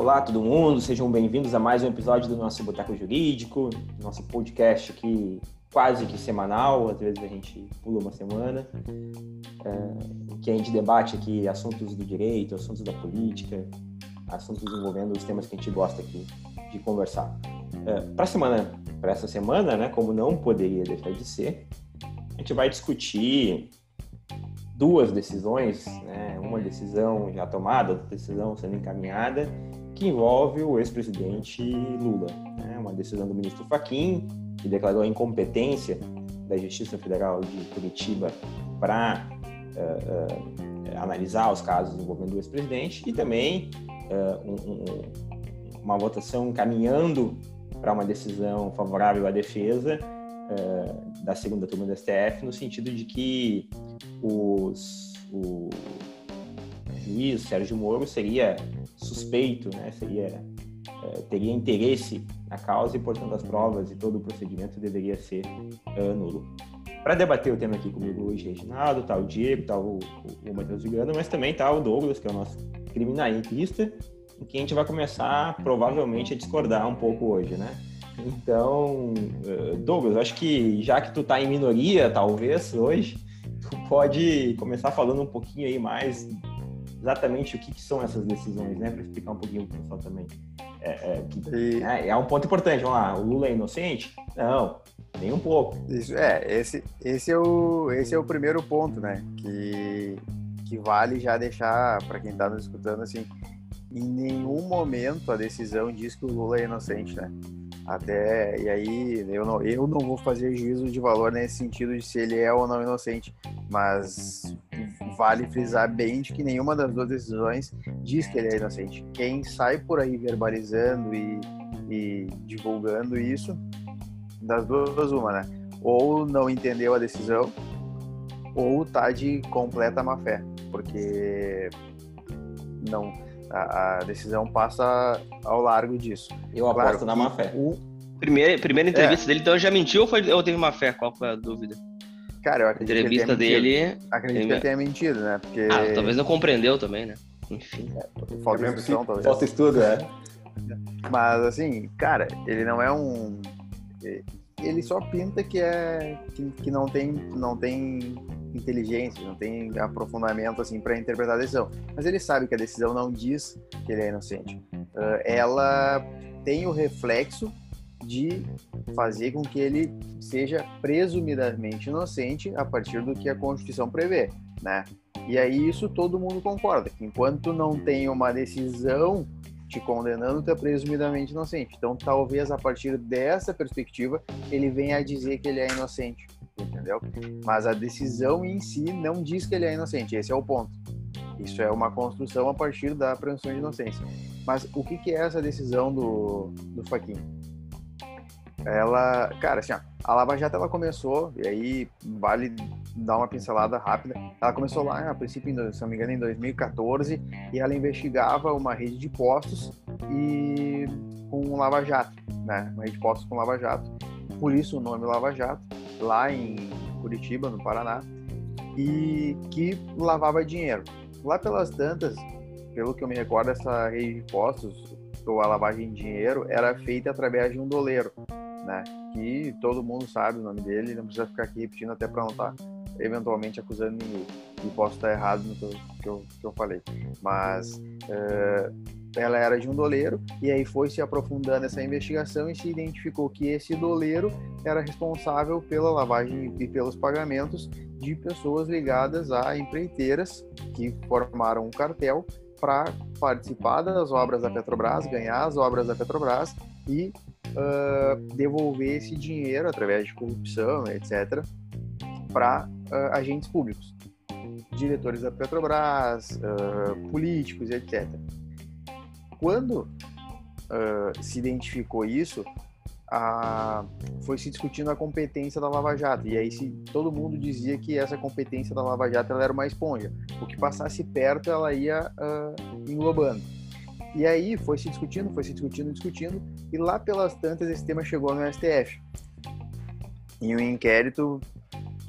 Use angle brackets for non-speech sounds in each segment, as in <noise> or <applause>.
Olá, todo mundo, sejam bem-vindos a mais um episódio do nosso Boteco Jurídico, nosso podcast aqui quase que semanal, às vezes a gente pula uma semana, é, que a gente debate aqui assuntos do direito, assuntos da política, assuntos envolvendo os temas que a gente gosta aqui de conversar. É, para semana, para essa semana, né, como não poderia deixar de ser, a gente vai discutir duas decisões, né, uma decisão já tomada, outra decisão sendo encaminhada, que envolve o ex-presidente Lula. Né, uma decisão do ministro Fachin, que declarou a incompetência da Justiça Federal de Curitiba para uh, uh, analisar os casos envolvendo o ex-presidente, e também uh, um, um, uma votação encaminhando para uma decisão favorável à defesa da segunda turma do STF, no sentido de que os, o juiz Sérgio Moro seria suspeito, né, seria, teria interesse na causa e, portanto, as provas e todo o procedimento deveria ser nulo. Para debater o tema aqui comigo hoje, Reginaldo, tá o Diego, tá o, o, Matheus Vigano, mas também tá o Douglas, que é o nosso criminalista, em que a gente vai começar, provavelmente, a discordar um pouco hoje, né? Então, eh, Douglas, acho que já que tu tá em minoria, talvez, hoje, <laughs> tu pode começar falando um pouquinho aí mais exatamente o que, que são essas decisões, né? Para explicar um pouquinho para o pessoal também. É, é, que, e... é, é, um ponto importante. Vamos lá, o Lula é inocente? Não, nem um pouco. Isso, é, esse, esse, é o, esse é o primeiro ponto, né? Que, que vale já deixar para quem está nos escutando assim. Em nenhum momento a decisão diz que o Lula é inocente, né? Até, e aí eu não, eu não vou fazer juízo de valor nesse sentido de se ele é ou não inocente, mas vale frisar bem de que nenhuma das duas decisões diz que ele é inocente. Quem sai por aí verbalizando e, e divulgando isso, das duas, uma, né? Ou não entendeu a decisão, ou tá de completa má fé, porque não a, a decisão passa ao largo disso. Eu aposto na má fé. O... Primeira, primeira entrevista é. dele, então já mentiu ou, foi, ou teve má fé? Qual foi a dúvida? Cara, eu acredito a entrevista que ele dele. Acredito que ele tenha mentido, né? Porque... Ah, talvez não compreendeu também, né? Enfim. É, falta é instrução, talvez. Falta estudo, é. Mas, assim, cara, ele não é um. Ele só pinta que é. que, que não, tem, não tem inteligência, não tem aprofundamento, assim, para interpretar a decisão. Mas ele sabe que a decisão não diz que ele é inocente. Uh, ela tem o reflexo de fazer com que ele seja presumidamente inocente a partir do que a Constituição prevê, né? E aí isso todo mundo concorda, que enquanto não tem uma decisão te condenando, tu é presumidamente inocente. Então, talvez a partir dessa perspectiva, ele venha a dizer que ele é inocente, entendeu? Mas a decisão em si não diz que ele é inocente, esse é o ponto. Isso é uma construção a partir da presunção de inocência. Mas o que, que é essa decisão do, do Faquin? ela, cara, assim, ó, a Lava Jato ela começou, e aí vale dar uma pincelada rápida. Ela começou lá, a princípio, se não me engano, em 2014, e ela investigava uma rede de postos e com Lava Jato, né? Uma rede de postos com Lava Jato. Por isso o nome Lava Jato, lá em Curitiba, no Paraná, e que lavava dinheiro. Lá pelas tantas, pelo que eu me recordo, essa rede de postos, ou a lavagem de dinheiro, era feita através de um doleiro né? Que todo mundo sabe o nome dele, não precisa ficar aqui repetindo até para não estar eventualmente acusando ninguém. E posso estar errado no que eu, que eu, que eu falei. Mas uh, ela era de um doleiro, e aí foi se aprofundando essa investigação e se identificou que esse doleiro era responsável pela lavagem e pelos pagamentos de pessoas ligadas a empreiteiras que formaram um cartel para participar das obras da Petrobras, ganhar as obras da Petrobras e uh, devolver esse dinheiro através de corrupção, etc., para uh, agentes públicos, diretores da Petrobras, uh, políticos, etc. Quando se identificou isso, a, foi se discutindo a competência da Lava Jato. E aí se, todo mundo dizia que essa competência da Lava Jato ela era uma esponja. O que passasse perto, ela ia uh, englobando. E aí foi se discutindo, foi se discutindo, discutindo, e lá pelas tantas esse tema chegou no STF. Em um inquérito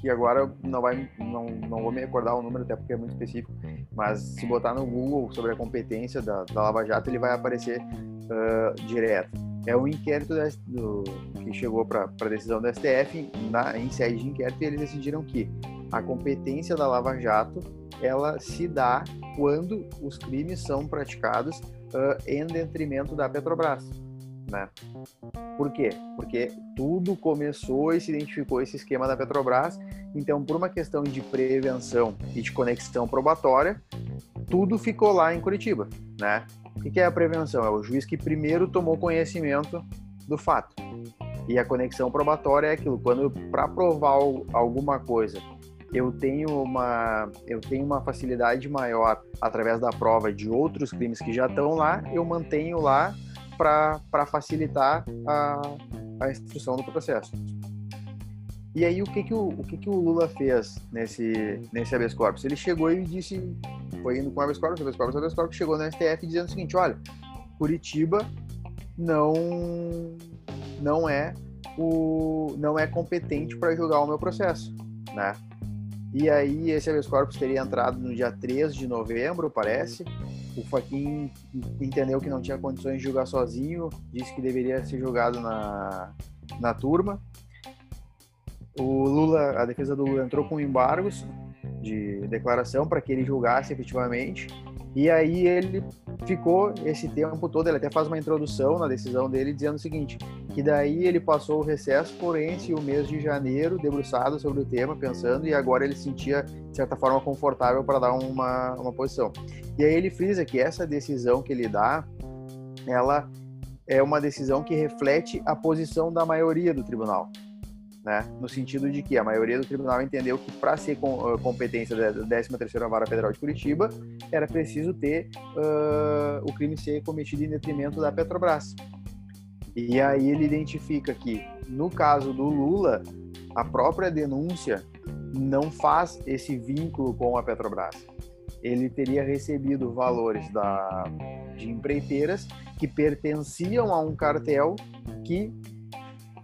que agora não vai não, não vou me recordar o número até porque é muito específico, mas se botar no Google sobre a competência da, da Lava Jato, ele vai aparecer uh, direto. É um inquérito da, do, que chegou para a decisão do STF na, em sede de inquérito e eles decidiram que a competência da Lava Jato ela se dá quando os crimes são praticados uh, em detrimento da Petrobras. Né? Por quê? Porque tudo começou e se identificou esse esquema da Petrobras. Então, por uma questão de prevenção e de conexão probatória, tudo ficou lá em Curitiba, né? O que é a prevenção? É o juiz que primeiro tomou conhecimento do fato. E a conexão probatória é aquilo, quando para provar alguma coisa eu tenho uma eu tenho uma facilidade maior através da prova de outros crimes que já estão lá, eu mantenho lá para facilitar a, a instrução do processo. E aí o que que o, o que que o Lula fez nesse nesse habeas corpus? Ele chegou e disse, foi indo com habeas corpus, habeas corpus, habeas corpus, chegou no STF dizendo o seguinte, olha, Curitiba não não é o não é competente para julgar o meu processo, né? E aí esse habeas corpus teria entrado no dia 3 de novembro, parece. O Faquin entendeu que não tinha condições de julgar sozinho, disse que deveria ser julgado na, na turma. O Lula, a defesa do Lula entrou com embargos de declaração para que ele julgasse efetivamente. E aí ele ficou esse tempo todo, ele até faz uma introdução na decisão dele dizendo o seguinte, que daí ele passou o recesso forense o mês de janeiro, debruçado sobre o tema, pensando, e agora ele se sentia, de certa forma, confortável para dar uma, uma posição. E aí ele frisa que essa decisão que ele dá, ela é uma decisão que reflete a posição da maioria do tribunal né? No sentido de que a maioria do tribunal entendeu que para ser com, uh, competência da 13ª Vara Federal de Curitiba, era preciso ter uh, o crime ser cometido em detrimento da Petrobras. E aí ele identifica que, no caso do Lula, a própria denúncia não faz esse vínculo com a Petrobras. Ele teria recebido valores da, de empreiteiras que pertenciam a um cartel que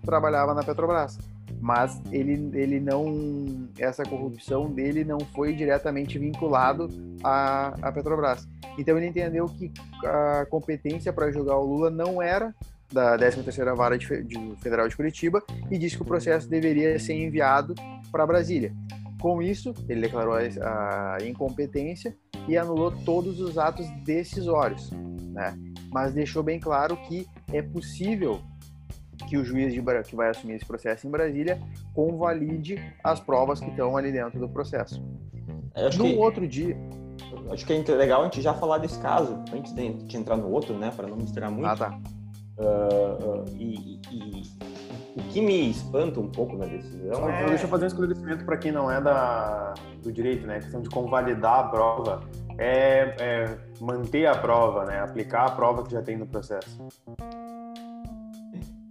trabalhava na Petrobras mas ele, ele não essa corrupção dele não foi diretamente vinculado à, à Petrobras. Então ele entendeu que a competência para julgar o Lula não era da 13ª Vara de, de Federal de Curitiba e disse que o processo deveria ser enviado para Brasília. Com isso, ele declarou a, a incompetência e anulou todos os atos decisórios, né? Mas deixou bem claro que é possível que o juiz de, que vai assumir esse processo em Brasília convalide as provas que estão ali dentro do processo. no que, outro dia. Acho que é legal a gente já falar desse caso, antes de, entrar no outro, né, para não misturar muito. Ah, tá. Uh, uh, e, e, o que me espanta um pouco na decisão é... Deixa eu fazer um esclarecimento para quem não é da, do direito, né? A questão de convalidar a prova é, é manter a prova, né? Aplicar a prova que já tem no processo.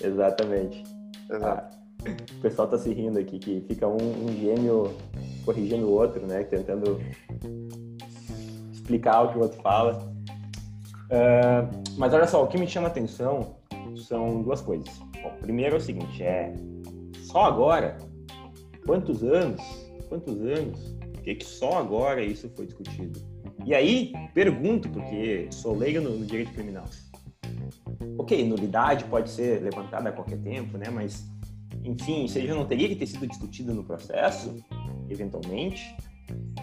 Exatamente. Exato. Ah, o pessoal tá se rindo aqui, que fica um, um gêmeo corrigindo o outro, né? Tentando explicar o que o outro fala. Uh, mas olha só, o que me chama atenção são duas coisas. Bom, primeiro é o seguinte, é só agora, quantos anos, quantos anos, que, que só agora isso foi discutido? E aí, pergunto, porque sou leigo no, no direito criminal, ok, nulidade pode ser levantada a qualquer tempo, né? Mas, enfim, isso aí já não teria que ter sido discutido no processo, eventualmente.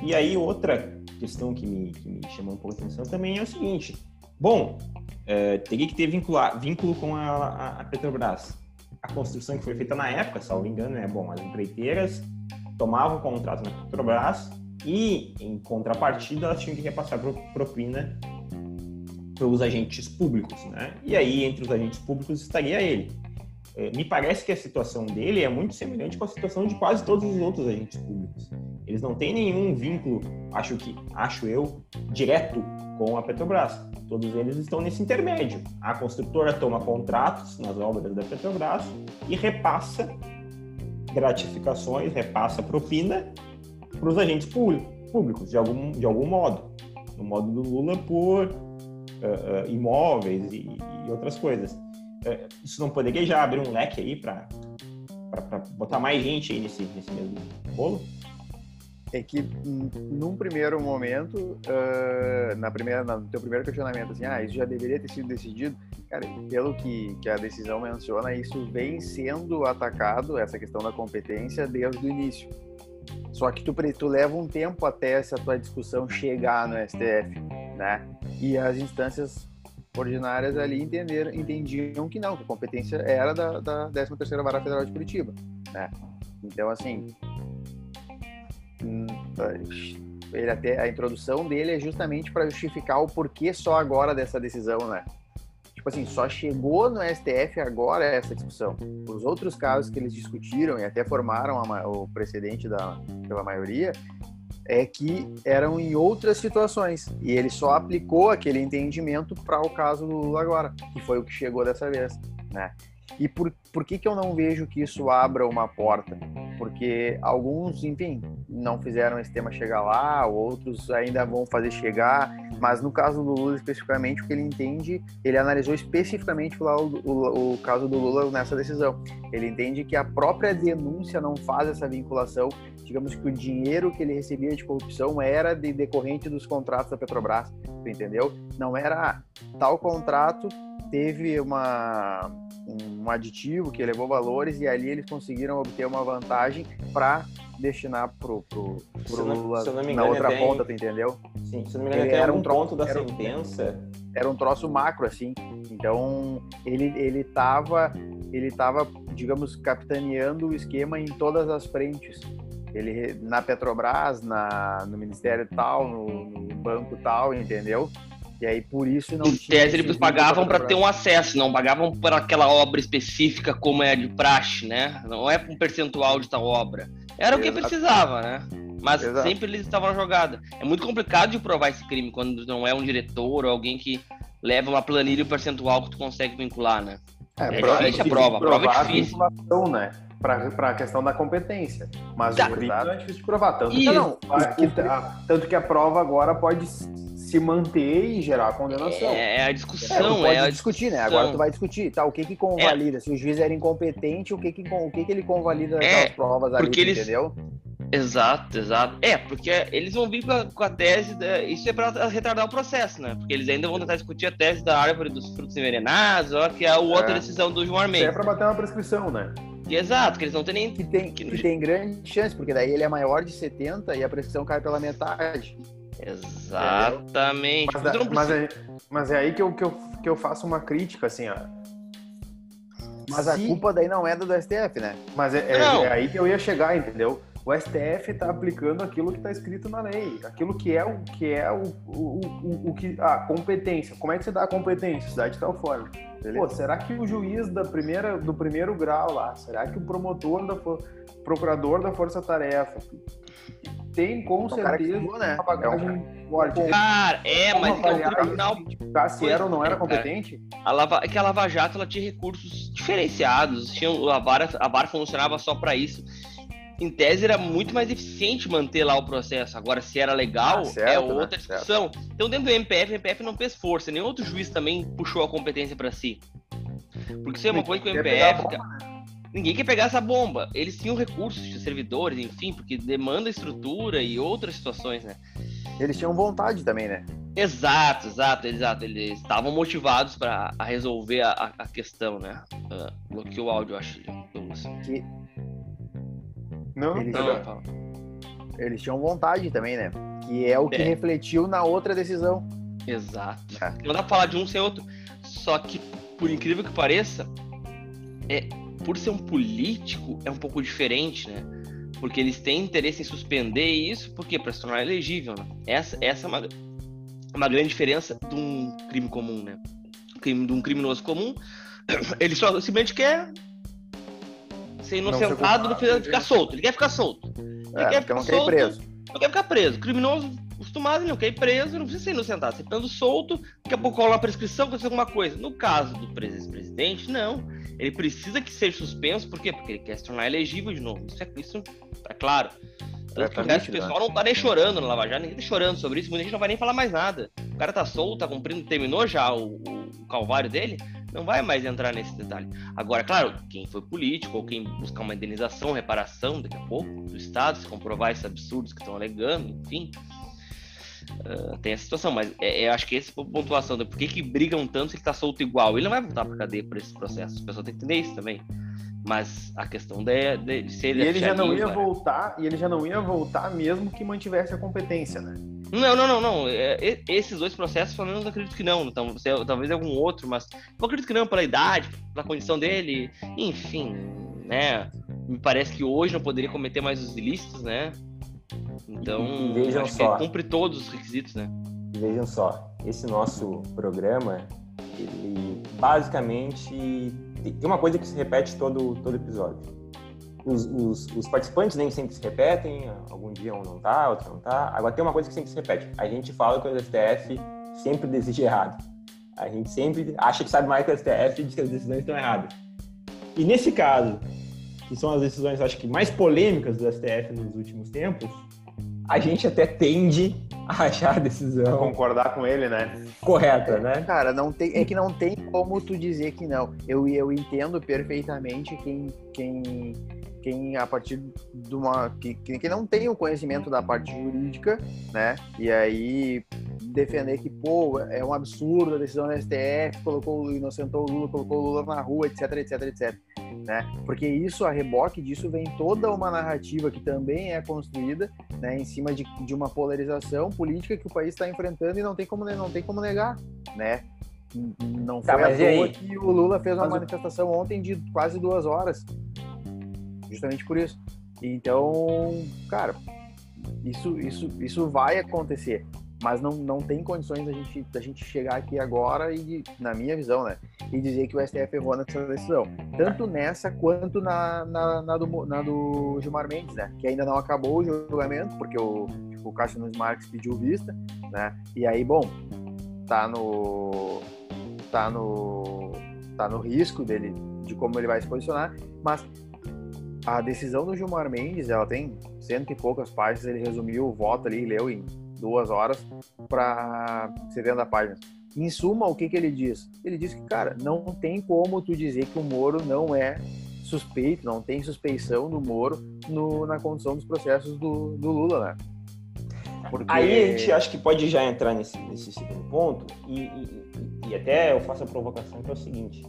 E aí, outra questão que me, que me chamou um pouco a atenção também é o seguinte: bom, é, teria que ter vincular, vínculo com a, a, Petrobras. A construção que foi feita na época, salvo engano, é bom, as empreiteiras tomavam o contrato na Petrobras e, em contrapartida, elas tinham que repassar propina pelos agentes públicos, né? E aí, entre os agentes públicos, estaria ele. É, me parece que a situação dele é muito semelhante com a situação de quase todos os outros agentes públicos. Eles não têm nenhum vínculo, acho que, acho eu, direto com a Petrobras. Todos eles estão nesse intermédio. A construtora toma contratos nas obras da Petrobras e repassa gratificações, repassa propina para os agentes públicos, de algum, de algum modo. No modo do Lula, por uh, imóveis e, e, outras coisas. Uh, isso não poderia já abrir um leque aí para botar mais gente aí nesse, nesse mesmo bolo? é que num primeiro momento, uh, na primeira, no teu primeiro questionamento, assim, ah, isso já deveria ter sido decidido, cara, pelo que, que a decisão menciona, isso vem sendo atacado, essa questão da competência, desde o início. Só que tu, tu leva um tempo até essa tua discussão chegar no STF, né? E as instâncias ordinárias ali entenderam, entendiam que não, que a competência era da, da 13ª Vara Federal de Curitiba, né? Então, assim, hum, ele até a introdução dele é justamente para justificar o porquê só agora dessa decisão, né? Tipo assim, só chegou no STF agora essa discussão. Os outros casos que eles discutiram e até formaram a, o precedente da, pela maioria é que eram em outras situações e ele só aplicou aquele entendimento para o caso do Lula agora, que foi o que chegou dessa vez, né? E por, por que, que eu não vejo que isso abra uma porta? Porque alguns, enfim, não fizeram esse tema chegar lá, outros ainda vão fazer chegar, mas no caso do Lula especificamente, o que ele entende, ele analisou especificamente o, o, o caso do Lula nessa decisão. Ele entende que a própria denúncia não faz essa vinculação, digamos que o dinheiro que ele recebia de corrupção era de decorrente dos contratos da Petrobras, entendeu? Não era tal contrato teve uma um aditivo que elevou valores e ali eles conseguiram obter uma vantagem para destinar pro, pro, pro Lula engano, na outra tem... ponta, tu entendeu? Sim, se não me engano, ele era um ponto da sentença. Era um troço macro, assim. Então, ele, ele tava, ele tava, digamos, capitaneando o esquema em todas as frentes. Ele, na Petrobras, na, no Ministério tal, no, no banco tal, entendeu? E aí por isso não em tese, eles pagavam para ter um acesso, não pagavam para aquela obra específica como é de praxe, né? Não é um percentual de tal obra. Era Exato. o que precisava, né? Mas Exato. sempre eles estavam na jogada. É muito complicado de provar esse crime quando não é um diretor ou alguém que leva uma planilha e percentual que tu consegue vincular, né? É, é difícil a prova. A prova é difícil. né? para a questão da competência. Mas tá. o crime é difícil de provar. Tanto, que, não, tanto que a prova agora pode se manter e gerar a condenação. É, é a discussão, é, é a discutir, discussão. né? Agora tu vai discutir, tá? O que que convalida? É. Se o juiz era incompetente, o que que, o que, que ele convalida é, provas ali, eles... entendeu? Exato, exato. É, porque eles vão vir com a, com a tese, da... isso é para retardar o processo, né? Porque eles ainda vão tentar discutir a tese da árvore dos frutos envenenados, ó, que é a outra é. decisão do João. Isso é para bater uma prescrição, né? Exato, que eles não têm nem. Que tem, que, que tem grande chance, porque daí ele é maior de 70 e a prescrição cai pela metade. Exatamente. Mas, é, mas, é, mas é aí que eu, que, eu, que eu faço uma crítica, assim, ó. Mas a culpa daí não é do STF, né? Mas é, é, é, aí que eu ia chegar, entendeu? O STF está aplicando aquilo que está escrito na lei, aquilo que é o que é o, o, o, o que a competência. Como é que você dá a competência? Cidade de tal forma. Pô, será que o juiz da primeira, do primeiro grau lá, será que o promotor da procurador da força tarefa tem com certeza uma né? bagagem é um... forte. Cara, é, mas então, o tribunal. Se era ou não era competente? A Lava, é que a Lava Jato ela tinha recursos diferenciados. Tinha, a, vara, a vara funcionava só para isso. Em tese era muito mais eficiente manter lá o processo. Agora, se era legal, ah, certo, é né? outra né? discussão. Certo. Então, dentro do MPF, o MPF não fez força. Nenhum outro juiz também puxou a competência para si. Porque isso é uma coisa que o MPF. Ninguém quer pegar essa bomba. Eles tinham recursos de servidores, enfim, porque demanda estrutura e outras situações, né? Eles tinham vontade também, né? Exato, exato, exato. Eles estavam motivados para resolver a, a, questão, né? Uh, bloqueou o áudio, acho, Douglas. Que... Não, eles, não, tinham... eles tinham vontade também, né? Que é o que é. refletiu na outra decisão. Exato. É. Não dá pra falar de um sem outro. Só que, por incrível que pareça, é, por ser um político, é um pouco diferente, né? Porque eles têm interesse em suspender isso, porque para se tornar elegível, né? Essa, essa é uma, uma grande diferença de um crime comum, né? Crime, de um criminoso comum, <clears throat> ele só simplesmente quer ser inocentado, não precisa ficar solto. Ele quer ficar solto. Ele é, quer ficar não solto, quer preso. Não quer ficar preso. Criminoso acostumado, ele não quer ir preso, não precisa ser inocentado. Você estando solto, daqui a pouco cola uma prescrição, acontece alguma coisa. No caso do presidente, não. Ele precisa que seja suspenso, por quê? Porque ele quer se tornar elegível de novo. Isso é, isso é claro. Tanto que o resto do pessoal né? não tá nem chorando no Lava Jato, ninguém tá chorando sobre isso, muita gente não vai nem falar mais nada. O cara tá solto, tá cumprindo, terminou já o, o calvário dele, não vai mais entrar nesse detalhe. Agora, claro, quem foi político ou quem buscar uma indenização, reparação daqui a pouco do Estado, se comprovar esses absurdos que estão alegando, enfim, uh, tem essa situação. Mas é, eu acho que essa é a pontuação. Por que, que brigam tanto se ele está solto igual? Ele não vai voltar para cadeia por esse processo. A pessoa tem que entender isso também. Mas a questão de, de, de ser E ele já não ia cara. voltar, e ele já não ia voltar mesmo que mantivesse a competência, né? Não, não, não, não. É, esses dois processos, pelo menos, acredito que não. Então, talvez algum outro, mas eu acredito que não, pela idade, pela condição dele, enfim, né? Me parece que hoje não poderia cometer mais os ilícitos, né? Então, vejam só. cumpre todos os requisitos, né? Vejam só, esse nosso programa, ele basicamente tem uma coisa que se repete todo, todo episódio. Os, os, os, participantes nem sempre se repetem, algum dia um não tá, outro não tá. Agora tem uma coisa que sempre se repete. A gente fala que o STF sempre decide errado. A gente sempre acha que sabe mais que o STF e diz que as decisões estão erradas. E nesse caso, que são as decisões, acho que mais polêmicas do STF nos últimos tempos, a gente até tende <laughs> achar a decisão. Concordar com ele, né? Correta, né? Cara, não tem, é que não tem como tu dizer que não. Eu, eu entendo perfeitamente quem, quem, quem a partir de uma. Que, que não tem o conhecimento da parte jurídica, né? E aí defender que, pô, é um absurdo a decisão da STF, colocou, inocentou o Lula, colocou o Lula na rua, etc, etc, etc né? Porque isso, a reboque disso, vem toda uma narrativa que também é construída, né, em cima de, de uma polarização política que o país está enfrentando e não tem como não tem como negar, né? Não tá, foi tá, à toa que o Lula fez uma mas... manifestação ontem de quase duas horas, justamente por isso. Então, cara, isso, isso, isso vai acontecer mas não, não tem condições da gente, da gente chegar aqui agora e, na minha visão, né, e dizer que o STF errou nessa decisão. Tanto nessa quanto na, na, na, do, na do Gilmar Mendes, né, que ainda não acabou o julgamento, porque o, o Cássio Nunes Marques pediu vista, né, e aí, bom, tá no, tá no, tá no risco dele, de como ele vai se posicionar, mas a decisão do Gilmar Mendes, ela tem cento e poucas páginas, ele resumiu o voto ali, leu em duas horas para 70 páginas. Em suma, o que, que ele diz? Ele diz que, cara, não tem como tu dizer que o Moro não é suspeito, não tem suspeição do Moro no, na condução dos processos do, do Lula, né? Porque... Aí a gente acho que pode já entrar nesse, nesse segundo ponto e, e, e, até eu faço a provocação que é o seguinte.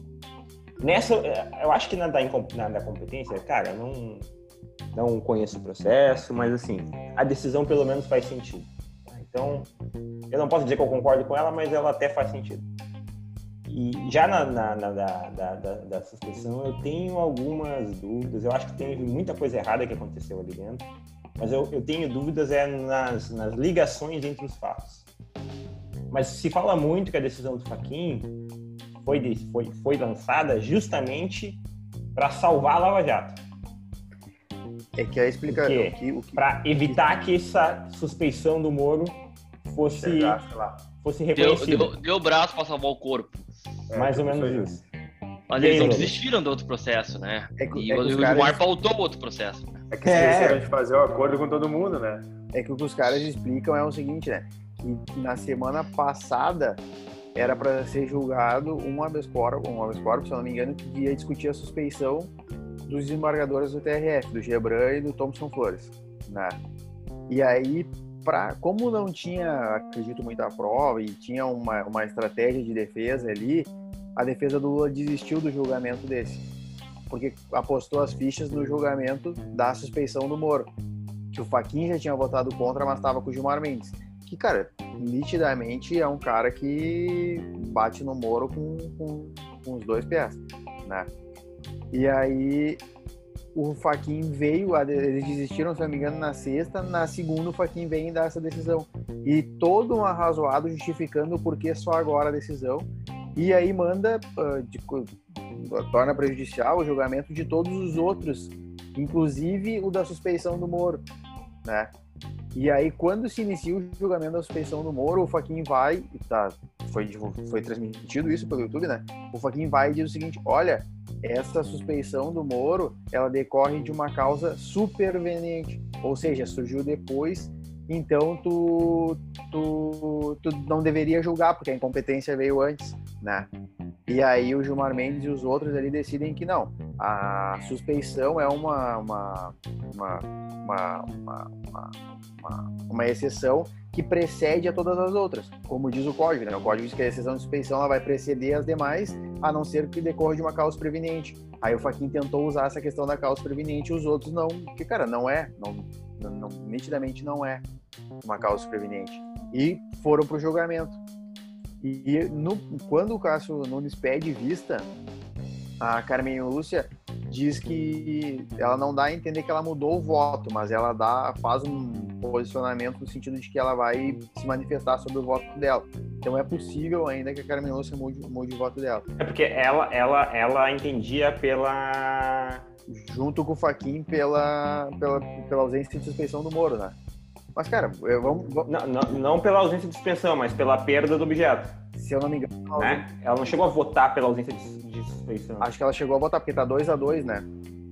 Nessa, eu acho que na da, na da competência, cara, eu não, não conheço o processo, mas assim, a decisão pelo menos faz sentido. Então, eu não posso dizer que eu concordo com ela, mas ela até faz sentido. E já na, na, na da, da, da, da, suspensão, eu tenho algumas dúvidas. Eu acho que tem muita coisa errada que aconteceu ali dentro, mas eu, eu tenho dúvidas é nas, nas ligações entre os fatos. Mas se fala muito que a decisão do Faquin foi, foi, foi lançada justamente para salvar a Lava Jato. É que a explicação. Que, que... Para evitar que essa suspeição do Moro fosse, fosse reconhecido. Deu, deu, deu o braço para salvar o corpo. É, Mais ou menos isso. Mas eles não desistiram do outro processo, né? É que, e é que o Gilmar caras... pautou outro processo. É que esqueceram é. de fazer o um acordo com todo mundo, né? É que o que os caras explicam é o seguinte, né? Que na semana passada era para ser julgado um habeas corpus, um habeas corpus, se eu não me engano, que ia discutir a suspeição dos desembargadores do TRF, do Gebran e do Thompson Flores, né? E aí pra, como não tinha, acredito, muita prova e tinha uma, uma estratégia de defesa ali, a defesa do Lula desistiu do julgamento desse. Porque apostou as fichas no julgamento da suspeição do Moro. Que o Faquin já tinha votado contra, mas estava com o Gilmar Mendes. Que, cara, nitidamente é um cara que bate no Moro com, com, com os dois pés, né? E aí o Faquin veio, eles desistiram, se não me engano, na sexta, na segunda o Faquin vem dar essa decisão. E todo um arrazoado justificando o porquê só agora a decisão. E aí manda, uh, de, torna prejudicial o julgamento de todos os outros, inclusive o da suspeição do Moro, né? E aí, quando se inicia o julgamento da suspeição do Moro, o Faquin vai, tá, foi, foi transmitido isso pelo YouTube, né? O Faquin vai e diz o seguinte: olha, essa suspeição do Moro ela decorre de uma causa superveniente, ou seja, surgiu depois, então tu, tu, tu não deveria julgar, porque a incompetência veio antes, né? E aí o Gilmar Mendes e os outros ali decidem que não. A suspeição é uma, uma, uma, uma, uma, uma, uma exceção que precede a todas as outras, como diz o código. Né? O código diz que a exceção de suspeição ela vai preceder as demais, a não ser que decorra de uma causa preveniente. Aí o Faquin tentou usar essa questão da causa preveniente os outros não, que cara, não é, não, não, não nitidamente não é uma causa preveniente. E foram para o julgamento. E no, quando o Cássio Nunes pede vista, a Carmen Lúcia diz que ela não dá a entender que ela mudou o voto, mas ela dá, faz um posicionamento no sentido de que ela vai se manifestar sobre o voto dela. Então é possível ainda que a Carmen Lúcia mude, mude o voto dela. É porque ela, ela, ela entendia pela. Junto com o Faquin pela, pela, pela ausência de suspeição do Moro, né? Mas, cara, eu, vamos, vamos... Não, não, não, pela ausência de suspensão, mas pela perda do objeto. Se eu não me engano. Né? Ela não chegou a votar pela ausência de, de suspeição. Acho que ela chegou a votar, porque tá 2 a 2 né?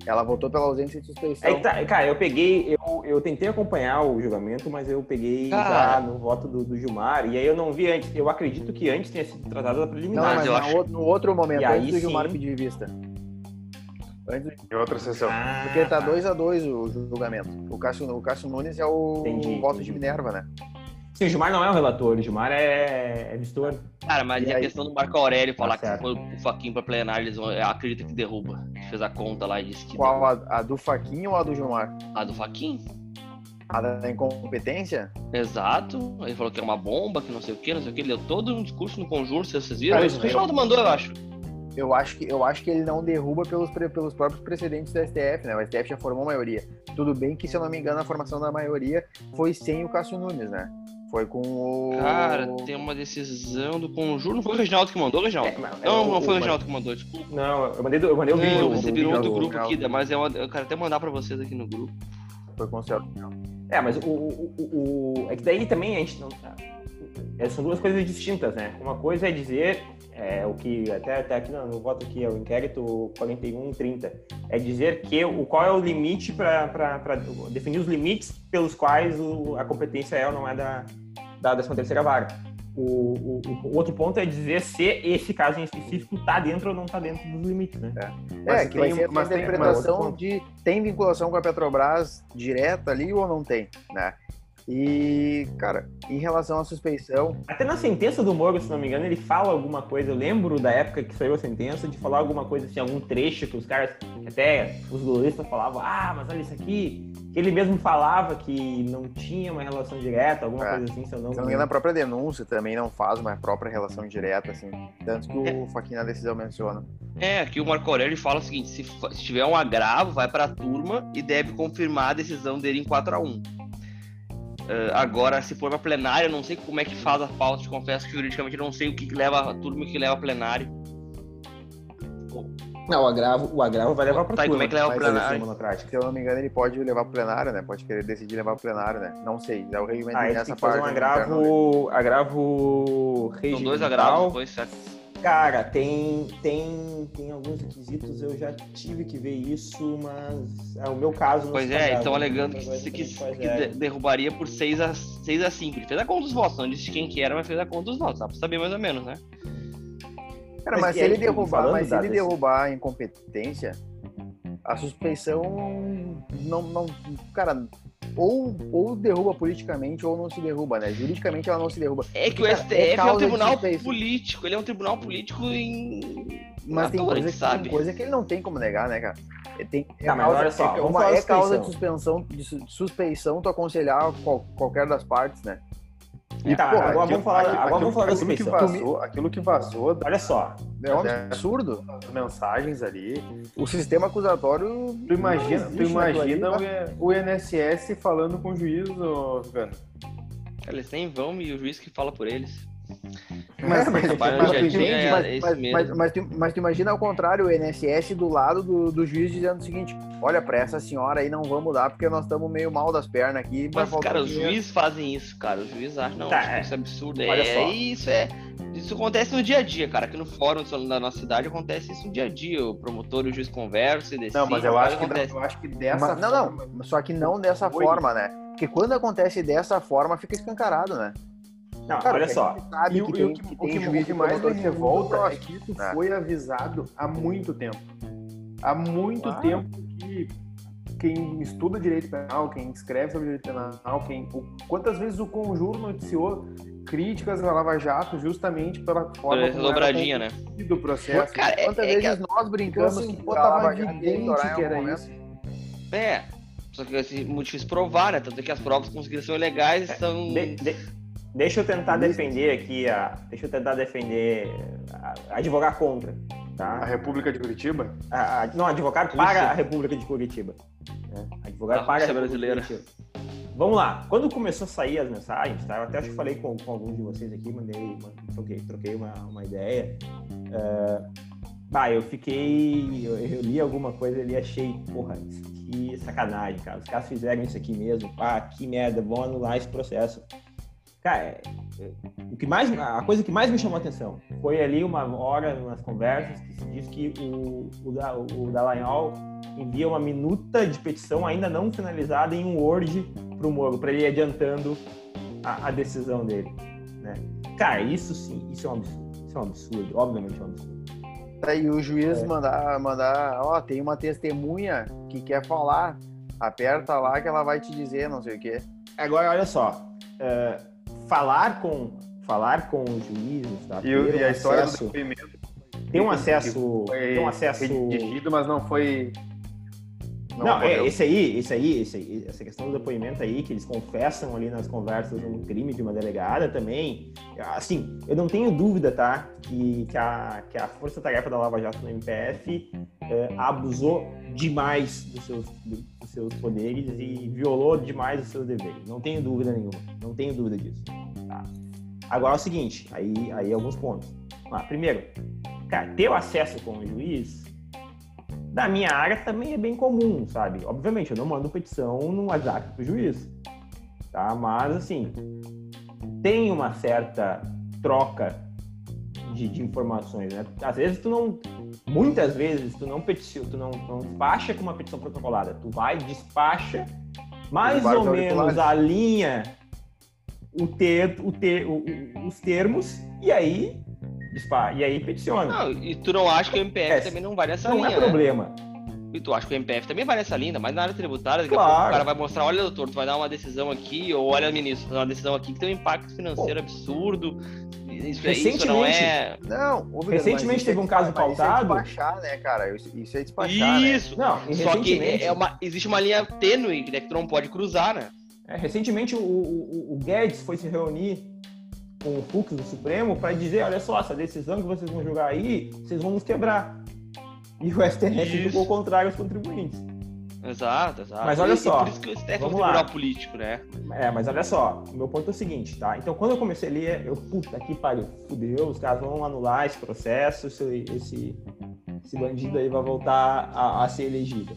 Ela votou pela ausência de suspeição. É tá, cara, eu peguei, eu, eu tentei acompanhar o julgamento, mas eu peguei já no voto do, do, Gilmar, e aí eu não vi antes. Eu acredito que antes tenha sido tratada a preliminar. Não, mas no, acho... no outro momento, e antes do Gilmar sim... pedir vista. Antes Em outra sessão. Ah, Porque tá 2 a 2 o julgamento. O Cássio, o Cássio Nunes é o, entendi, voto entendi. de Minerva, né? Sim, o Gilmar não é o relator, o Gilmar é, é vistor. Cara, mas e, e a questão do Marco Aurélio falar tá que foi o Faquinho pra plenário, eles vão, acredita que derruba. Fez a conta lá e disse que. Qual? A, a, do Faquinho ou a do Gilmar? A do Faquinho. A da incompetência? Exato. Ele falou que é uma bomba, que não sei o que, não sei o que. Ele deu todo um discurso no conjuro, vocês viram? Cara, isso o Reginaldo mandou, eu acho eu acho que eu acho que ele não derruba pelos, pelos próprios precedentes do STF, né? O STF já formou a maioria. Tudo bem que, se eu não me engano, a formação da maioria foi sem o Cássio Nunes, né? Foi com o. Cara, tem uma decisão do conjuro. Não foi o Reginaldo que mandou, Reginaldo? É, não, não, foi o Reginaldo que mandou, desculpa. Não, eu mandei, eu mandei o vídeo. Eu recebi um outro grupo aqui, mas eu, eu quero até mandar pra vocês aqui no grupo. Foi com o Celso. É, mas o, o, o, É que daí também a gente não. É, são duas coisas distintas, né? Uma coisa é dizer é, o que até, até aqui no, no, voto aqui é o inquérito 4130, é dizer que o qual é o limite para definir os limites pelos quais o, a competência é ou não é da, da 13 terceira vara. O, o, o, outro ponto é dizer se esse caso em específico está dentro ou não está dentro dos limites, né? É, é que vai ser uma interpretação de tem vinculação com a Petrobras direta ali ou não tem, né? E, cara, em relação à suspeição. Até na sentença do Moro, se não me engano, ele fala alguma coisa. Eu lembro da época que saiu a sentença de falar alguma coisa assim, algum trecho que os caras, até os lulistas falavam, ah, mas olha isso aqui. Que ele mesmo falava que não tinha uma relação direta, alguma é. coisa assim, se eu não. Se não me engano, a própria denúncia também não faz uma própria relação direta, assim. Tanto que o é. Faquinha na decisão menciona. É, aqui o Marco Aurélio fala o seguinte: se, se tiver um agravo, vai para a turma e deve confirmar a decisão dele em 4 a 1 Uh, agora, se for para plenário, eu não sei como é que faz a pauta, te confesso que juridicamente eu não sei o que leva a turma o que leva a plenário. Não, o agravo, o agravo vai levar para tá, turma. como é que leva para plenário? Se eu não me engano, ele pode levar para plenário, né? Pode querer decidir levar para plenário, né? Não sei, é o regimento ah, nessa parte. Um agravo, agravo regimental. São dois agravos depois, certo? Cara, tem, tem, tem alguns requisitos, eu já tive que ver isso, mas é o meu caso. Pois é, estão alegando que, que, que derrubaria por 6 a, 6 a 5. Ele fez a conta dos votos, não disse quem que era, mas fez a conta dos votos, dá pra saber mais ou menos, né? Cara, mas, mas se ele derrubar, mas se ele derrubar a incompetência, a suspeição não, não. Cara, ou, ou derruba politicamente ou não se derruba, né? Juridicamente ela não se derruba. É que o STF é, é um tribunal político, ele é um tribunal político em. Mas tem coisa, que, sabe. tem coisa que ele não tem como negar, né, cara? Tem, é, tá, causa, só, é, uma, é causa de suspensão, de suspeição tu aconselhar qual, qualquer das partes, né? E, tá, porra, agora vamos falar, aquilo, agora vamos falar aquilo, que vazou, aquilo que vazou. Olha só. É um absurdo. As mensagens ali. O sistema acusatório. Tu imagina, tu imagina o, o INSS falando com o juiz, Vegano. Eles nem vão e o juiz que fala por eles. Mas, mas, mas, tu imagina ao contrário, o INSS do lado do, do juiz dizendo o seguinte: olha, para essa senhora aí não vamos dar porque nós estamos meio mal das pernas aqui. Mas, cara, os juízes fazem isso, cara. Os juízes acham, não, tá, isso é absurdo. Olha é, só. isso é. Isso acontece no dia a dia, cara. Aqui no fórum da nossa cidade acontece isso no dia a dia. O promotor e o juiz conversam e decidem. Não, mas eu acho, que, eu acho que dessa mas, forma. Não, não. Só que não dessa Foi. forma, né? Porque quando acontece dessa forma, fica escancarado, né? Não, Cara, olha a só. sabe E o que tem, o que que, tem o que, juiz o que de mais me revolta é que isso É. foi avisado há muito tempo. Há muito Claro. tempo que quem estuda direito penal, quem escreve sobre direito penal, quem, o- quantas vezes o Conjuro noticiou críticas à Lava Jato justamente pela forma como dobradinha, né? conduzido o processo. Cara, é- Quantas é vezes nós brincamos assim, que pô, a tava Lava Jato ia evidente em que era momento? isso. É. Só que assim, muito difícil provar, né? Tanto é que as provas conseguiram ser legais são. De- de- deixa eu tentar defender aqui a. Deixa eu tentar defender. a- advogar contra. A Tá? República de Curitiba? A- a- não, advogar para a República de Curitiba. né? Advogar A para a República brasileira. de Curitiba. Vamos lá. Quando começou a sair as mensagens, tá? Eu até acho que falei com, com alguns de vocês aqui, mandei, mandei- troquei, troquei uma, uma ideia. É, bah, eu fiquei. Eu, eu li alguma coisa ali e achei, porra, isso aqui é sacanagem, cara. Os caras fizeram isso aqui mesmo, pá, que merda, vão anular esse processo. Cara, é- é- o que mais, a coisa que mais me chamou a atenção foi ali uma hora nas conversas que se diz que o, o, Da- o Dallagnol envia uma minuta de petição ainda não finalizada em um Word para o Moro, para ele ir adiantando a, a decisão dele. Né? Cara, isso sim, isso é um absurdo. Isso é um absurdo, obviamente é um absurdo. Aí o juiz É. mandar, mandar, ó, tem uma testemunha que quer falar, aperta lá que ela vai te dizer não sei o quê. Agora, olha só, é, falar com falar com os juízes, tá? E, ter e um a história acesso- do depoimento tem um acesso, foi tem um acesso redigido, mas não foi. Não, é, ocorreu. esse aí, esse aí, esse aí, essa questão do depoimento aí, que eles confessam ali nas conversas um crime de uma delegada também. Assim, eu não tenho dúvida, tá? Que, que, a, que a força-tarefa da Lava Jato no MPF eh, abusou demais dos seus, dos seus poderes e violou demais os seus deveres. Não tenho dúvida nenhuma. Não tenho dúvida disso. Tá? Agora é o seguinte, aí, aí alguns pontos. Primeiro, cara, ter o acesso com o juiz da minha área também é bem comum, sabe? Obviamente, eu não mando petição no WhatsApp pro juiz, tá? Mas, assim, tem uma certa troca de, de informações, né? Às vezes tu não... Muitas vezes tu não peticiona, tu não, não despacha com uma petição protocolada, tu vai, despacha, mais ou menos auriculares. alinha o ter, o ter, o- os termos e aí dispa- e aí peticiona. Não, e tu não acha que o MPF É, também não vai nessa não linha, é né? problema. E tu acha que o MPF também vai nessa linha, mas na área tributária, daqui a Claro. pouco o cara vai mostrar, olha, doutor, tu vai dar uma decisão aqui, ou olha, ministro, tu vai dar uma decisão aqui que tem um impacto financeiro absurdo. Isso, é- isso não é. Não, Recentemente teve é um caso mas pautado. Isso é despachar, né, cara? Isso, é despachar, né? Isso! Não, e Só que recentemente, é uma, existe uma linha tênue né, que tu não pode cruzar, né? é, recentemente o, o- o Guedes foi se reunir com o Fux do Supremo para dizer, olha só, essa decisão que vocês vão julgar aí, vocês vão nos quebrar. E o STF julgou contrário aos contribuintes. Exato, exato. Mas olha E- e só, por isso que o STF é um tribunal político, né? É, mas olha só, o meu ponto é o seguinte, tá? Então, quando eu comecei a ler, eu, puta que pariu, fudeu, os caras vão anular esse processo, esse, esse, esse bandido aí vai voltar a, a ser elegível.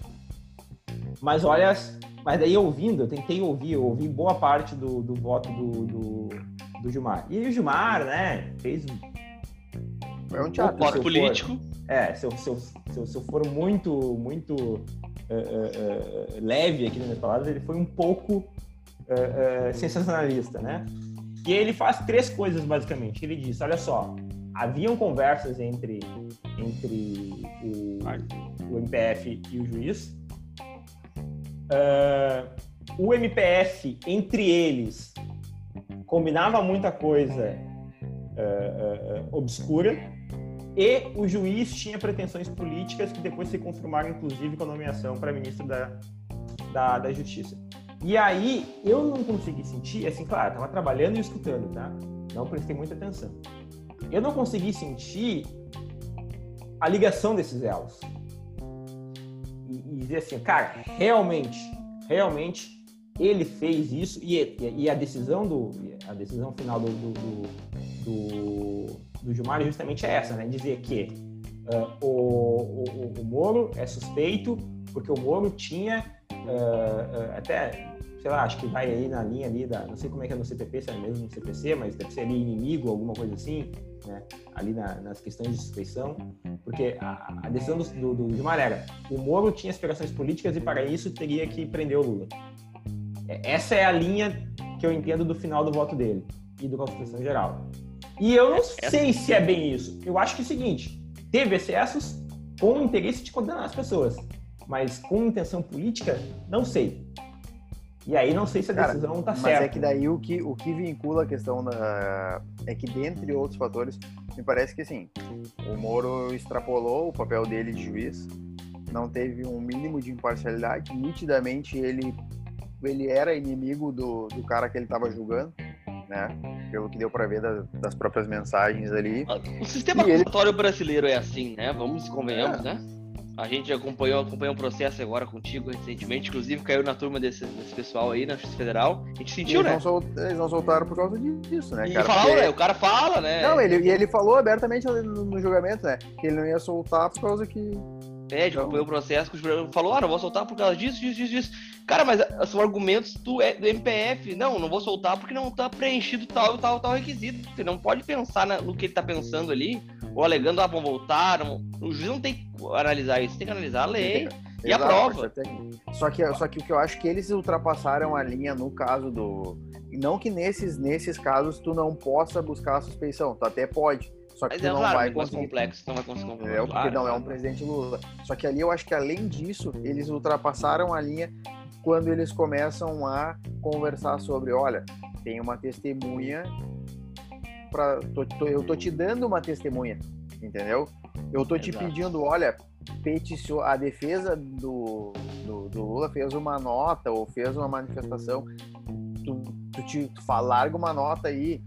Mas olha, mas daí ouvindo, eu tentei ouvir, eu ouvi boa parte do, do voto do, do, do Gilmar. E o Gilmar, né, fez É um teatro. eu político. é, se eu, se eu, se eu, se eu for muito, muito é, é, é, leve aqui nas minhas palavras, ele foi um pouco sensacionalista, né? E ele faz três coisas, basicamente. Ele diz, olha só, haviam conversas entre, entre o, o MPF e o juiz. O MPF, entre eles, combinava muita coisa é, é, é, obscura, e o juiz tinha pretensões políticas que depois se confirmaram, inclusive, com a nomeação para ministro da, da, da Justiça. E aí, eu não consegui sentir, assim, claro, estava trabalhando e escutando, tá? Não prestei muita atenção. Eu não consegui sentir a ligação desses elos. E, e dizer assim, cara, realmente, realmente, ele fez isso e, e a decisão do a decisão final do, do, do, do, Gilmar justamente é essa, né? Dizer que uh, o, o, o Moro é suspeito porque o Moro tinha uh, até sei lá, acho que vai aí na linha ali da, não sei como é que é no CPP, se é mesmo no CPC, mas deve ser ali inimigo, alguma coisa assim, né? Ali na, nas questões de suspeição, porque a, a decisão do, do, Gilmar era, o Moro tinha aspirações políticas e para isso teria que prender o Lula. Essa é a linha que eu entendo do final do voto dele. e do Constituição Geral. E eu não sei se é bem isso. Eu acho que é o seguinte: teve excessos com o interesse de condenar as pessoas, mas com intenção política, não sei. E aí não sei se a decisão está certa. Mas é que daí o que, o que vincula a questão da. É que, dentre outros fatores, me parece que assim, o Moro extrapolou o papel dele de juiz, não teve um mínimo de imparcialidade, nitidamente ele, ele era inimigo do, do cara que ele estava julgando, né? Pelo que deu para ver das, das, próprias mensagens ali. O sistema acusatório ele... brasileiro é assim, né? Vamos convenhamos, é. né? A gente acompanhou, acompanhou um processo agora contigo recentemente, inclusive caiu na turma desse, desse pessoal aí na Justiça Federal. A gente sentiu, eles né? Não sol, eles não soltaram por causa disso, né, e cara? Falou, né? O cara fala, né? Não, ele, e ele falou abertamente no, no, julgamento, né? Que ele não ia soltar por causa que. É, tipo, foi o processo que o falou, ah, não vou soltar por causa disso, disso, disso, disso. Cara, mas são argumentos do, do MPF. Não, não vou soltar porque não tá preenchido tal, tal, tal requisito. Você não pode pensar na, no que ele tá pensando ali ou alegando, ah, vão voltar. Não, o juiz não tem que analisar isso, tem que analisar a lei e a prova. Só que, só que o que eu acho que eles ultrapassaram a linha no caso do. Não que nesses, nesses casos tu não possa buscar a suspeição, tu até pode. Só que Mas tu é não claro, vai conseguir. complexo, não vai conseguir É, porque claro, não é um presidente Lula. Só que ali eu acho que além disso, eles ultrapassaram a linha quando eles começam a conversar sobre, olha, tem uma testemunha para eu tô te dando uma testemunha, entendeu? Eu tô te Exato. pedindo, olha, peticiou a defesa do, do, do, Lula fez uma nota ou fez uma manifestação, tu, tu, te, tu larga uma nota aí.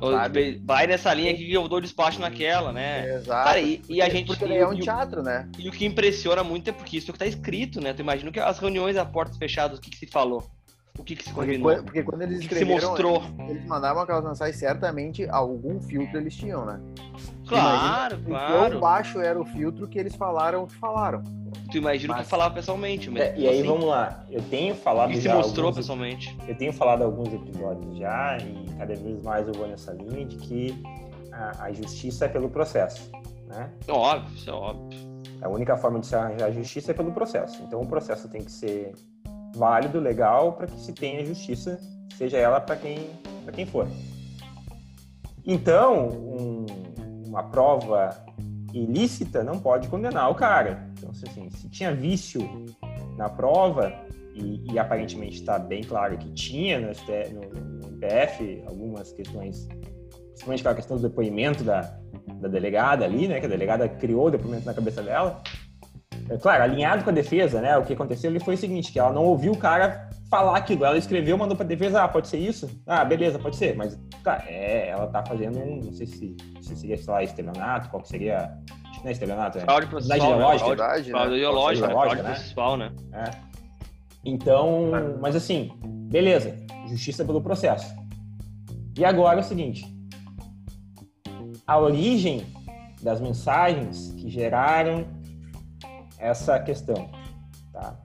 Sabe? Vai nessa linha que eu dou despacho naquela, né? Exato. Cara, e, e a gente. Porque é um teatro, né? E o que impressiona muito é porque isso é que tá escrito, né? Tu imagina que as reuniões a portas fechadas, o que, que se falou? O que, que se combinou? Porque, porque quando eles escreveram, se mostrou? Eles, eles mandavam aquelas mensagens, certamente algum filtro eles tinham, né? Claro, imagina, claro. Quão baixo era o filtro que eles falaram o que falaram. Tu imagina o que falava pessoalmente mesmo. É, e aí assim, vamos lá, eu tenho falado e já. se mostrou alguns, pessoalmente. Eu tenho falado alguns episódios já, e cada vez mais eu vou nessa linha de que a, a justiça é pelo processo. Né? Óbvio, isso é óbvio. A única forma de se arranjar a justiça é pelo processo. Então o processo tem que ser válido, legal, para que se tenha justiça, seja ela para quem, quem for. Então, um, uma prova ilícita não pode condenar o cara. Então, assim, se tinha vício na prova, e, e aparentemente está bem claro que tinha no, no, no IPF algumas questões, principalmente aquela questão do depoimento da, da delegada ali, né? Que a delegada criou o depoimento na cabeça dela. É, claro, alinhado com a defesa, né? O que aconteceu ali foi o seguinte, que ela não ouviu o cara falar aquilo. Ela escreveu, mandou pra defesa, ah, pode ser isso? Ah, beleza, pode ser. Mas, tá, é, ela tá fazendo um, não sei se, se seria, sei lá, estelionato, qual que seria... Acho que não é estelionato, é... Fraude processual, né? ideológica. Fraude, fraude né? ideológica, fraude né? processual, né? É. Então, mas assim, beleza, justiça pelo processo. E agora é o seguinte, a origem das mensagens que geraram essa questão. Tá?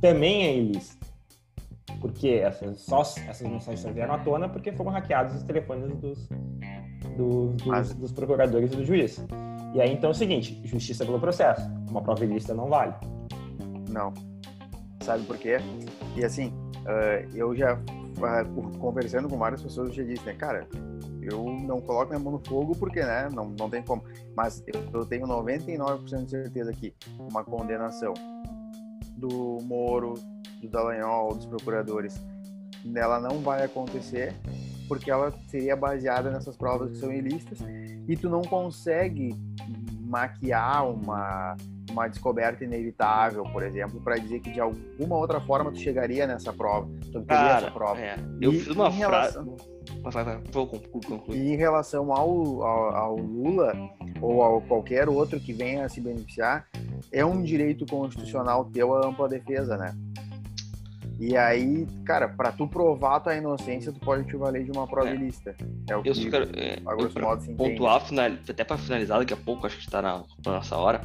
Também é ilícito. Porque essas, só, essas só vieram à tona porque foram hackeados os telefones dos, dos, dos, dos procuradores e do juiz. E aí, então, é o seguinte, justiça pelo processo. Uma prova ilícita não vale. Não. Sabe por quê? E assim, uh, eu já, uh, conversando com várias pessoas, eu já disse, né, cara, eu não coloco minha mão no fogo porque, né, não, não tem como. Mas eu tenho 99% de certeza que uma condenação do Moro, do Dallagnol, dos procuradores, ela não vai acontecer porque ela seria baseada nessas provas que são ilícitas e tu não consegue maquiar uma uma descoberta inevitável, por exemplo, para dizer que de alguma outra forma tu chegaria nessa prova, tu teria essa prova. É. Eu e, fiz uma frase. Vai, vou concluir. E em relação ao, ao, ao, Lula ou a qualquer outro que venha a se beneficiar, é um direito constitucional teu a ampla defesa, né? E aí, cara, para tu provar tua inocência, tu pode te valer de uma prova é. ilícita. É o que, eu, quero, é, se pontuar, final, até para finalizar daqui a pouco, acho que está na, na nossa hora.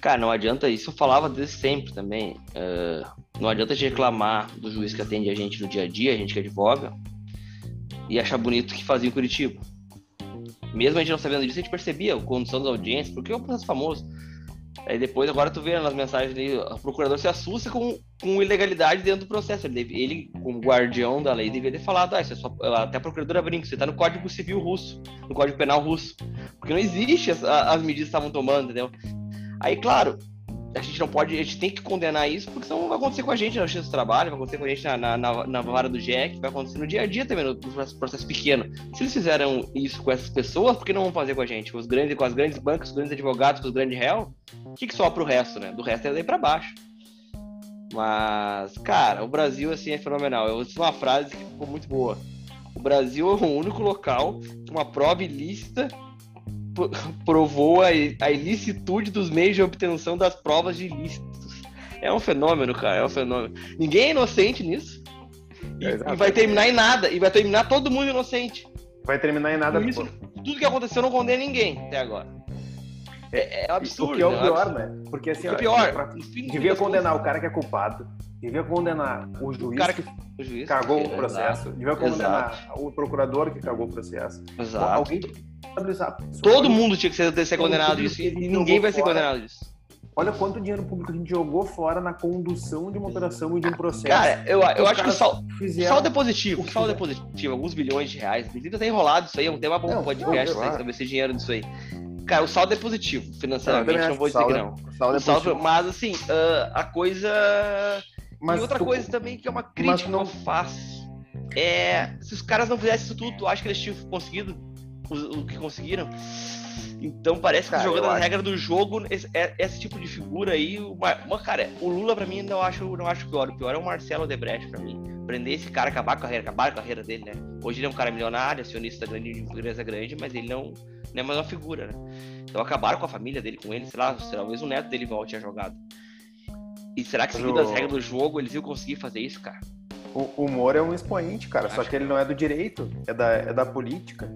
Cara, não adianta, isso eu falava desde sempre também. Uh, não adianta a gente reclamar do juiz que atende a gente no dia a dia, a gente que advoga, e achar bonito o que fazia em Curitiba. Mesmo a gente não sabendo disso, a gente percebia a condição das audiências, porque é um processo famoso. Aí depois, agora tu vê nas mensagens ali, o procurador se assusta com, com ilegalidade dentro do processo. Ele, ele, como guardião da lei, deveria ter falado, ah, isso é só, até a procuradora brinca, você tá no Código Civil russo, no Código Penal russo. Porque não existe as, as medidas que estavam tomando, entendeu? Aí, claro, a gente não pode, a gente tem que condenar isso, porque senão vai acontecer com a gente na justiça do trabalho, vai acontecer com a gente na, na, na vara do Jack, vai acontecer no dia a dia também, no processo pequeno. Se eles fizeram isso com essas pessoas, por que não vão fazer com a gente? Com, os grandes, com as grandes bancas, com os grandes advogados, com os grandes réus? O que, que sobra o resto, né? Do resto é daí pra baixo. Mas, cara, o Brasil, assim, é fenomenal. Eu disse uma frase que ficou muito boa. O Brasil é o único local que uma prova ilícita provou a, a ilicitude dos meios de obtenção das provas de ilícitos. É um fenômeno, cara, é um fenômeno. Ninguém é inocente nisso. E, é e vai terminar em nada. E vai terminar todo mundo inocente. Vai terminar em nada. Isso, tudo que aconteceu não condena ninguém até agora. É, é absurdo. O que é o né? pior, né? Porque assim, é pior, pra, devia condenar o cara que é culpado, devia condenar o juiz o que, que o juiz, cagou o processo, exato, devia condenar exato. o procurador que cagou o processo. Exato. Alguém Todo mundo tinha que ser, ser condenado disso e ninguém vai ser condenado disso. Olha quanto dinheiro público a gente jogou fora na condução de uma operação e de um processo. Cara, eu, eu acho que o sal, saldo é positivo. O saldo é positivo. Alguns bilhões de reais. Devia ter enrolado isso aí. É um tema bom não, podcast não, né, sobre esse dinheiro disso aí. Cara, o saldo é positivo, financeiramente, não, não vou dizer que não. Saldo é saldo, mas assim, uh, a coisa. Mas e outra tu... coisa também que é uma crítica não... que eu faço. É. Se os caras não fizessem isso tudo, tu acha que eles tinham conseguido? O, o que conseguiram. Então parece que jogando a regra do jogo, esse, é, esse, tipo de figura aí, uma, uma, cara, o Lula pra mim não acho, não acho pior. O pior é o Marcelo Debrecht pra mim. Prender esse cara, acabar com a carreira, acabar com a carreira dele, né? Hoje ele é um cara milionário, acionista grande de empresa grande, mas ele não, não é mais uma figura, né? Então acabaram com a família dele, com ele, sei lá, talvez o neto dele volte a jogado. E será que seguindo as regras do jogo eles iam conseguir fazer isso, cara? O, humor é um expoente, cara, só que, que ele não é do direito, é da, é da política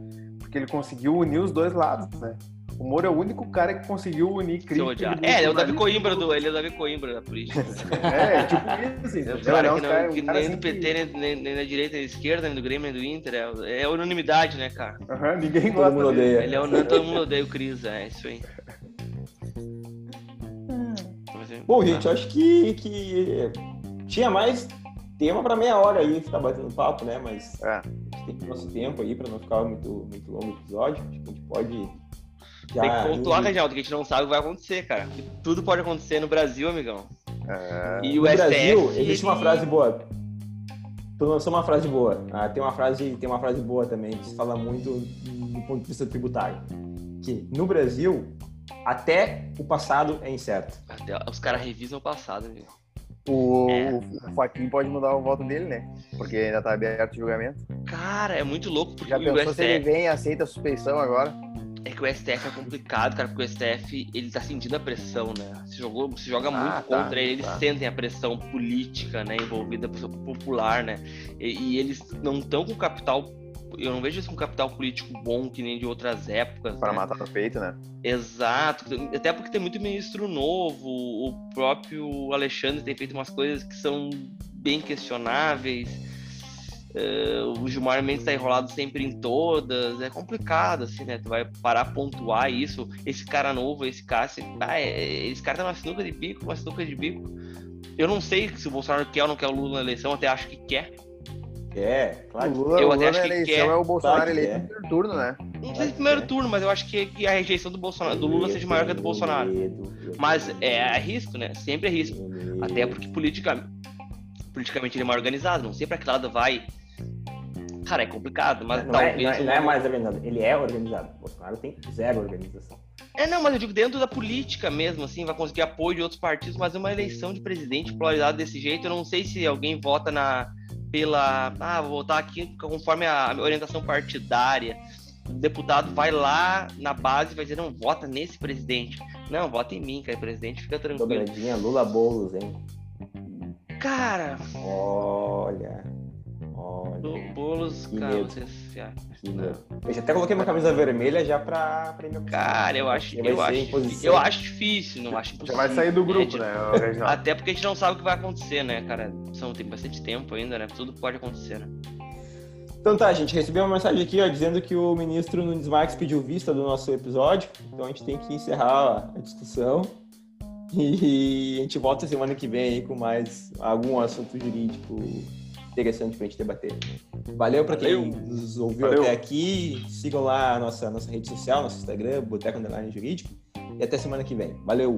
porque ele conseguiu unir os dois lados, né? O Moro é o único cara que conseguiu unir crítica. É, é o Davi Coimbra do, ele é o Davi Coimbra da política. <laughs> é, tipo isso? Claro, é um que, não, cara, que nem assim do PT, que... nem, nem, da direita, nem da esquerda, nem do Grêmio, nem do Inter. É, é unanimidade, né, cara? Uhum, ninguém gosta todo odeia. Ele é unânime, todo mundo odeia o Cris, é isso aí. <laughs> Bom, gente, acho que, que tinha mais tema para meia hora aí, ficar batendo papo, né? Mas é. a gente tem que ter nosso tempo aí para não ficar muito, muito longo o episódio. Acho que a gente pode. Já tem que pontuar, Reginaldo, que a gente não sabe o que vai acontecer, cara. Tudo pode acontecer no Brasil, amigão. É... E o no STF, Brasil, existe uma frase boa. Tu lançou uma frase boa. Ah, tem uma frase, tem uma frase boa também que se fala muito do ponto de vista tributário, que no Brasil até o passado é incerto. Até os caras revisam o passado, viu? O, é. o Joaquim pode mudar o voto dele, né? Porque ainda tá aberto o julgamento. Cara, é muito louco. Porque Já pensou STF... se ele vem e aceita a suspeição agora? É que o STF é complicado, cara, porque o STF ele tá sentindo a pressão, né? Se, jogou, se joga muito ah, tá, contra ele, eles tá. sentem a pressão política, né? Envolvida, popular, né? E, e eles não estão com capital eu não vejo isso com capital político bom que nem de outras épocas. Para né? matar no peito, né? Exato. Até porque tem muito ministro novo. O próprio Alexandre tem feito umas coisas que são bem questionáveis. Uh, o Gilmar Mendes está enrolado sempre em todas. É complicado, assim, né? Tu vai parar a pontuar isso. Esse cara novo, esse Cássio, ah, é, esse cara tá numa sinuca de bico, uma sinuca de bico. Eu não sei se o Bolsonaro quer ou não quer o Lula na eleição, até acho que quer é, claro. O Lula, eu até acho que eleição quer. é o Bolsonaro claro eleito no primeiro turno, né? Não sei se primeiro turno, mas eu acho que, a rejeição do Bolsonaro, do Lula seja maior que a do Bolsonaro. Mas é, é risco, né? Sempre é risco. Até porque politicamente, politicamente ele é mais organizado, não sei pra que lado vai. Cara, é complicado, mas não, talvez. É, não, é, não é mais organizado, ele é organizado. O Bolsonaro tem zero organização. É, não, mas eu digo dentro da política mesmo, assim, vai conseguir apoio de outros partidos, mas uma eleição de presidente polarizado desse jeito, eu não sei se alguém vota na pela. Ah, vou votar aqui conforme a orientação partidária. O deputado vai lá na base e vai dizer: não, vota nesse presidente. Não, vota em mim, cara, presidente, fica tranquilo. Dobradinha Lula Boulos, hein? Cara. Olha. Bolos, que cara, medo. Eu já até coloquei uma camisa vermelha já pra prêmio. Cara, eu acho, eu acho, eu acho difícil, não acho Já vai sair do grupo, né? Até porque a gente não sabe o que vai acontecer, né, cara? São, tem bastante tempo ainda, né? Tudo pode acontecer, né? Então tá, gente, recebi uma mensagem aqui ó, dizendo que o ministro Nunes Marques pediu vista do nosso episódio, então a gente tem que encerrar a discussão. E a gente volta semana que vem aí com mais algum assunto jurídico interessante gente debater. Valeu para quem nos ouviu Valeu. até aqui. Sigam lá a nossa, nossa rede social, nosso Instagram, Boteco Underline Jurídico. E até semana que vem. Valeu!